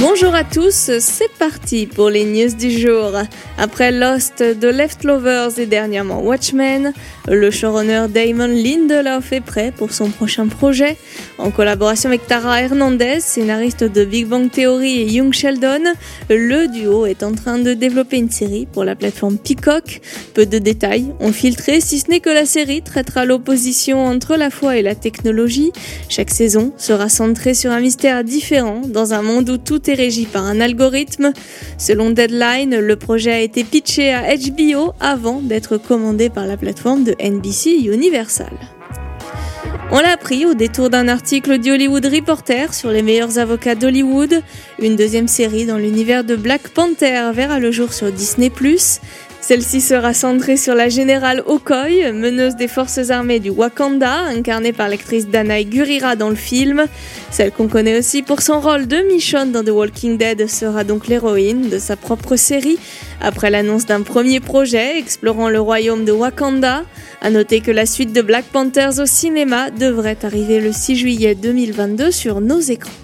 Bonjour à tous, c'est parti pour les news du jour. Après Lost, The Leftovers et dernièrement Watchmen, le showrunner Damon Lindelof est prêt pour son prochain projet. En collaboration avec Tara Hernandez, scénariste de Big Bang Theory et Young Sheldon, le duo est en train de développer une série pour la plateforme Peacock. Peu de détails ont filtré, si ce n'est que la série traitera l'opposition entre la foi et la technologie. Chaque saison sera centrée sur un mystère différent dans un monde où tout est régi par un algorithme. Selon Deadline, le projet a été pitché à HBO avant d'être commandé par la plateforme de NBC Universal. On l'a appris au détour d'un article du Hollywood Reporter sur les meilleurs avocats d'Hollywood. Une deuxième série dans l'univers de Black Panther verra le jour sur Disney+. Celle-ci sera centrée sur la générale Okoye, meneuse des forces armées du Wakanda, incarnée par l'actrice Danae Gurira dans le film. Celle qu'on connaît aussi pour son rôle de Michonne dans The Walking Dead sera donc l'héroïne de sa propre série. Après l'annonce d'un premier projet explorant le royaume de Wakanda, à noter que la suite de Black Panthers au cinéma devrait arriver le 6 juillet 2022 sur nos écrans.